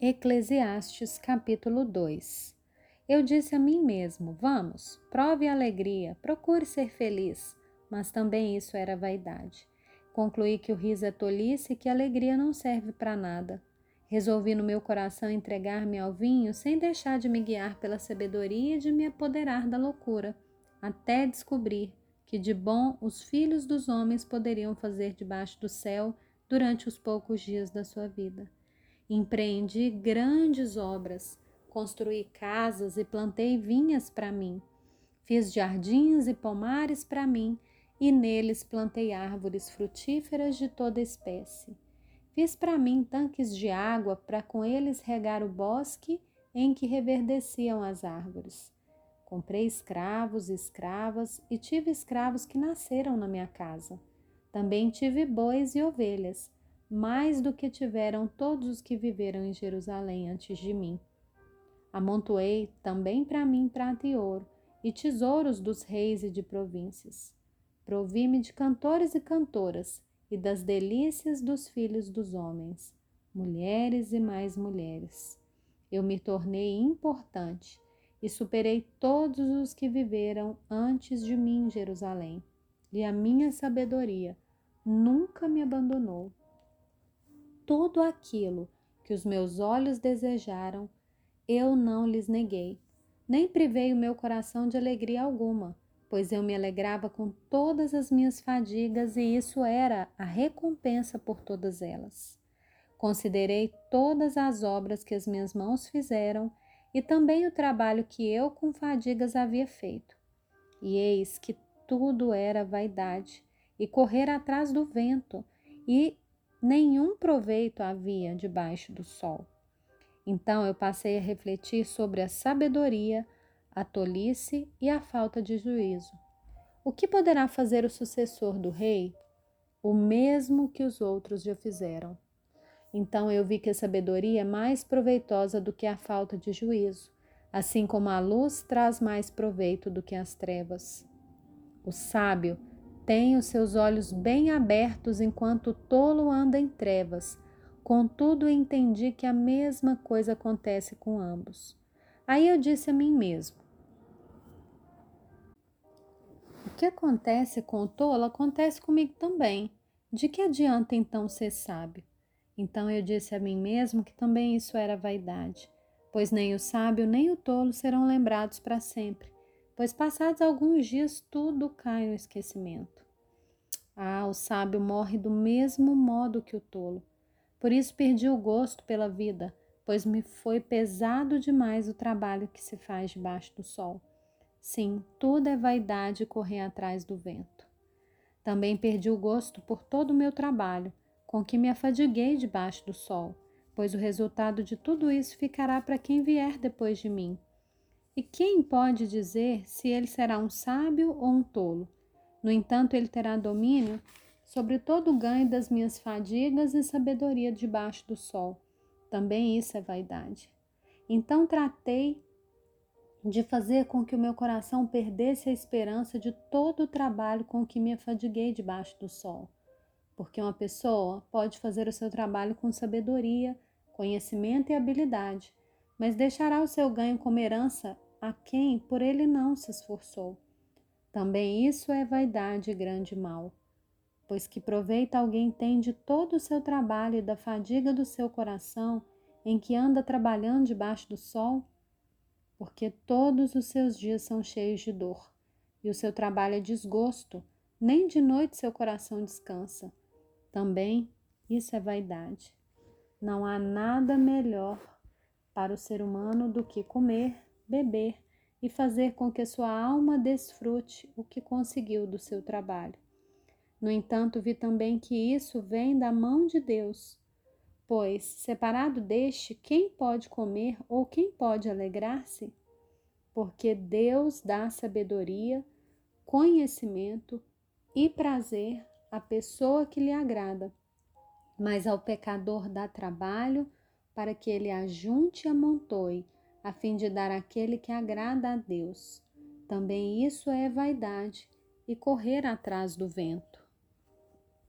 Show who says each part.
Speaker 1: Eclesiastes capítulo 2 Eu disse a mim mesmo: Vamos, prove a alegria, procure ser feliz. Mas também isso era vaidade. Concluí que o riso é tolice e que a alegria não serve para nada. Resolvi no meu coração entregar-me ao vinho sem deixar de me guiar pela sabedoria e de me apoderar da loucura, até descobrir que de bom os filhos dos homens poderiam fazer debaixo do céu durante os poucos dias da sua vida. Empreendi grandes obras, construí casas e plantei vinhas para mim. Fiz jardins e pomares para mim, e neles plantei árvores frutíferas de toda espécie. Fiz para mim tanques de água para com eles regar o bosque em que reverdeciam as árvores. Comprei escravos e escravas e tive escravos que nasceram na minha casa. Também tive bois e ovelhas mais do que tiveram todos os que viveram em Jerusalém antes de mim. Amontoei também para mim prata e ouro, e tesouros dos reis e de províncias. Provi-me de cantores e cantoras, e das delícias dos filhos dos homens, mulheres e mais mulheres. Eu me tornei importante e superei todos os que viveram antes de mim em Jerusalém, e a minha sabedoria nunca me abandonou tudo aquilo que os meus olhos desejaram, eu não lhes neguei, nem privei o meu coração de alegria alguma, pois eu me alegrava com todas as minhas fadigas e isso era a recompensa por todas elas. Considerei todas as obras que as minhas mãos fizeram e também o trabalho que eu com fadigas havia feito. E eis que tudo era vaidade e correr atrás do vento e nenhum proveito havia debaixo do sol. Então eu passei a refletir sobre a sabedoria, a tolice e a falta de juízo. O que poderá fazer o sucessor do rei? O mesmo que os outros já fizeram. Então eu vi que a sabedoria é mais proveitosa do que a falta de juízo, assim como a luz traz mais proveito do que as trevas. O sábio tem os seus olhos bem abertos enquanto o tolo anda em trevas. Contudo, entendi que a mesma coisa acontece com ambos. Aí eu disse a mim mesmo: O que acontece com o tolo acontece comigo também. De que adianta então ser sábio? Então eu disse a mim mesmo que também isso era vaidade, pois nem o sábio nem o tolo serão lembrados para sempre pois passados alguns dias tudo cai no esquecimento. Ah, o sábio morre do mesmo modo que o tolo. Por isso perdi o gosto pela vida, pois me foi pesado demais o trabalho que se faz debaixo do sol. Sim, tudo é vaidade correr atrás do vento. Também perdi o gosto por todo o meu trabalho, com que me afadiguei debaixo do sol, pois o resultado de tudo isso ficará para quem vier depois de mim. E quem pode dizer se ele será um sábio ou um tolo? No entanto, ele terá domínio sobre todo o ganho das minhas fadigas e sabedoria debaixo do sol. Também isso é vaidade. Então tratei de fazer com que o meu coração perdesse a esperança de todo o trabalho com que me afadiguei debaixo do sol. Porque uma pessoa pode fazer o seu trabalho com sabedoria, conhecimento e habilidade, mas deixará o seu ganho como herança a quem por ele não se esforçou. Também isso é vaidade e grande mal, pois que proveita alguém tem de todo o seu trabalho e da fadiga do seu coração em que anda trabalhando debaixo do sol? Porque todos os seus dias são cheios de dor, e o seu trabalho é desgosto, nem de noite seu coração descansa. Também isso é vaidade. Não há nada melhor para o ser humano do que comer, beber e fazer com que sua alma desfrute o que conseguiu do seu trabalho. No entanto, vi também que isso vem da mão de Deus, pois, separado deste, quem pode comer ou quem pode alegrar-se? Porque Deus dá sabedoria, conhecimento e prazer à pessoa que lhe agrada, mas ao pecador dá trabalho para que ele ajunte e amontoe a fim de dar aquele que agrada a Deus. Também isso é vaidade e correr atrás do vento.